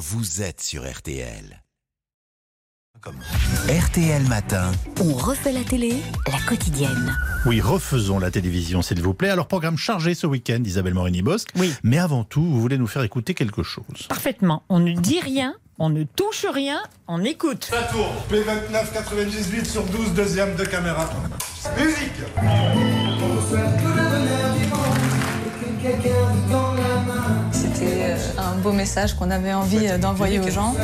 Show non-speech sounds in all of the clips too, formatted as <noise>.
vous êtes sur RTL. RTL Matin. On refait la télé, la quotidienne. Oui, refaisons la télévision, s'il vous plaît. Alors, programme chargé ce week-end, Isabelle Morini-Bosque. Oui. Mais avant tout, vous voulez nous faire écouter quelque chose. Parfaitement. On ne dit rien, on ne touche rien, on écoute. La tour, P29 98 sur 12, deuxième de caméra. Musique un beau message qu'on avait envie euh, d'envoyer aux gens.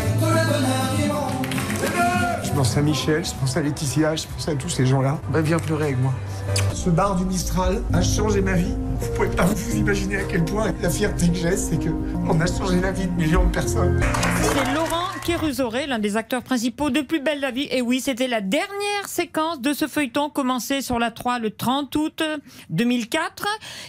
Je pense à Michel, je pense à Laetitia, je pense à tous ces gens-là. Bah, viens pleurer avec moi. Ce bar du Mistral a changé ma vie. Vous pouvez pas vous imaginer à quel point la fierté que j'ai, c'est que on a changé la vie de millions de personnes. C'est Laurent Kérusoré, l'un des acteurs principaux de Plus belle la vie. Et oui, c'était la dernière séquence de ce feuilleton commencé sur la 3 le 30 août 2004,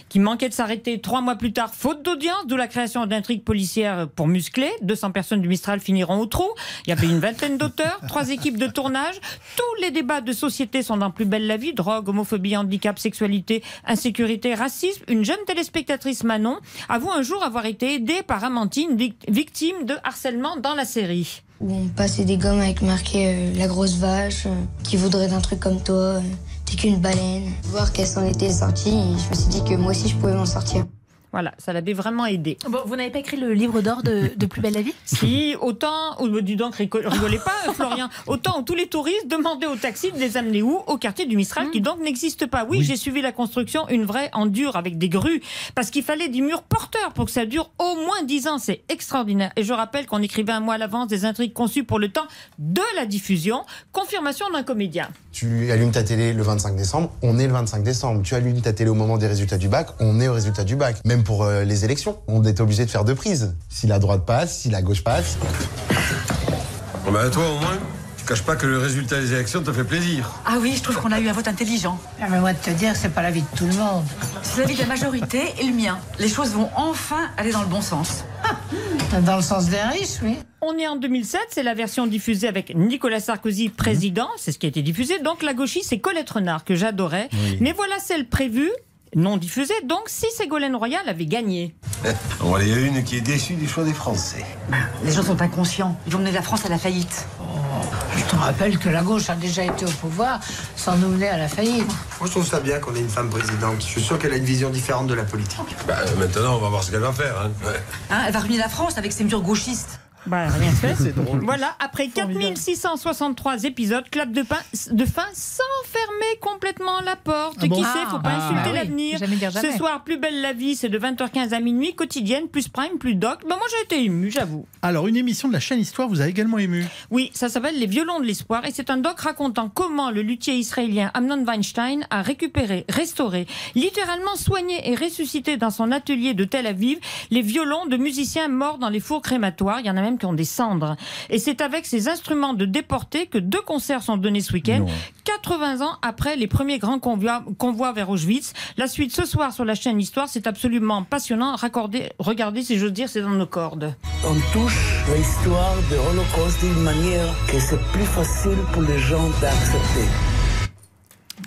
qui manquait de s'arrêter trois mois plus tard, faute d'audience, d'où la création d'intrigues policières pour muscler. 200 personnes du Mistral finiront au trou. Il y avait une vingtaine d'auteurs, trois équipes de tournage. Tous les débats de société sont dans Plus belle la vie. Drogue, homophobie, handicap, sexualité, insécurité, racisme. Une jeune téléspectatrice Manon avoue un jour avoir été aidée par Amantine, vic- victime de harcèlement dans la série. Où on passait des gommes avec marqué euh, la grosse vache, euh, qui voudrait d'un truc comme toi, euh, t'es qu'une baleine. Voir qu'elle s'en était sortie, je me suis dit que moi aussi je pouvais m'en sortir. Voilà, ça l'avait vraiment aidée. Bon, vous n'avez pas écrit le livre d'or de, de Plus belle la vie? <laughs> Si, autant, ou dis donc, rigo- rigolez pas, euh, Florian, autant où tous les touristes demandaient au taxi de les amener où? Au quartier du Mistral, qui donc n'existe pas. Oui, Oui. j'ai suivi la construction, une vraie en dur, avec des grues, parce qu'il fallait des murs porteurs pour que ça dure au moins 10 ans. C'est extraordinaire. Et je rappelle qu'on écrivait un mois à l'avance des intrigues conçues pour le temps de la diffusion. Confirmation d'un comédien. Tu allumes ta télé le 25 décembre, on est le 25 décembre. Tu allumes ta télé au moment des résultats du bac, on est au résultat du bac. Même pour euh, les élections, on est obligé de faire deux prises. Si la droite passe, si la gauche passe. Bon bah toi au moins, tu caches pas que le résultat des élections te fait plaisir. Ah oui, je trouve qu'on a eu un vote intelligent. Ah, mais moi de te dire, c'est pas la vie de tout le monde. C'est l'avis de la majorité et le mien. Les choses vont enfin aller dans le bon sens. <laughs> Dans le sens des riches, oui. On est en 2007, c'est la version diffusée avec Nicolas Sarkozy président, c'est ce qui a été diffusé. Donc la gauchiste, c'est Colette Renard, que j'adorais. Mais voilà celle prévue, non diffusée. Donc si Ségolène Royal avait gagné. Bon, il y a une qui est déçue du choix des Français. Les gens sont inconscients. Ils vont mener la France à la faillite. Je te rappelle que la gauche a déjà été au pouvoir sans nous mener à la faillite. Moi, je trouve ça bien qu'on ait une femme présidente. Je suis sûr qu'elle a une vision différente de la politique. Bah, euh, maintenant, on va voir ce qu'elle va faire. Hein. Ouais. Hein, elle va ruiner la France avec ses murs gauchistes. Bah, rien fait. Voilà, après 4663 épisodes, clap de, pain, de fin sans fermer complètement la porte. Ah bon Qui sait, faut pas Ah, insulter bah oui. l'avenir. Ce soir, plus belle la vie, c'est de 20h15 à minuit, quotidienne, plus prime, plus doc. Bah, moi, j'ai été ému, j'avoue. Alors, une émission de la chaîne Histoire vous a également ému. Oui, ça s'appelle Les violons de l'espoir et c'est un doc racontant comment le luthier israélien Amnon Weinstein a récupéré, restauré, littéralement soigné et ressuscité dans son atelier de Tel Aviv les violons de musiciens morts dans les fours crématoires. Il y en a même qui ont des cendres. Et c'est avec ces instruments de déportés que deux concerts sont donnés ce week-end, Non. 80 ans après les premiers grands convois, convois vers Auschwitz. La suite ce soir sur la chaîne Histoire, c'est absolument passionnant. Raccordez, regardez, si j'ose dire, c'est dans nos cordes. On touche l'histoire de l'Holocauste d'une manière que c'est plus facile pour les gens d'accepter.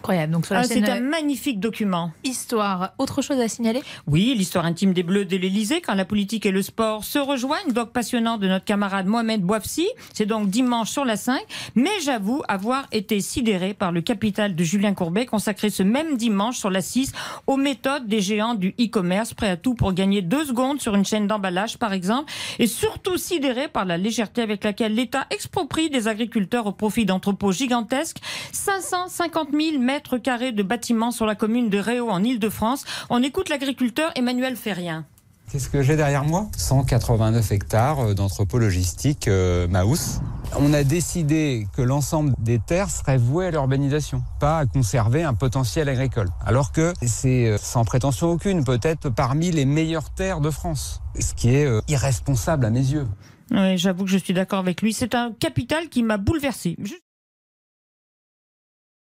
Incroyable. Donc sur la Ah, chaîne c'est un magnifique document. Histoire. Autre chose à signaler? Oui, l'histoire intime des Bleus de l'Elysée, quand la politique et le sport se rejoignent. Doc passionnant de notre camarade Mohamed Bouafsi. C'est donc dimanche sur la 5. Mais j'avoue avoir été sidéré par le capital de Julien Courbet, consacré ce même dimanche sur la 6 aux méthodes des géants du e-commerce, prêts à tout pour gagner deux secondes sur une chaîne d'emballage, par exemple. Et surtout sidéré par la légèreté avec laquelle l'État exproprie des agriculteurs au profit d'entrepôts gigantesques. 550 000 mètres carrés de bâtiments sur la commune de Réau en Ile-de-France. On écoute l'agriculteur Emmanuel Ferrien. Qu'est-ce que j'ai derrière moi 189 hectares euh, d'entrepôt logistique euh, Maus. On a décidé que l'ensemble des terres seraient vouées à l'urbanisation, pas à conserver un potentiel agricole. Alors que c'est euh, sans prétention aucune, peut-être parmi les meilleures terres de France. Ce qui est euh, irresponsable à mes yeux. Oui, j'avoue que je suis d'accord avec lui. C'est un capital qui m'a bouleversé. Je-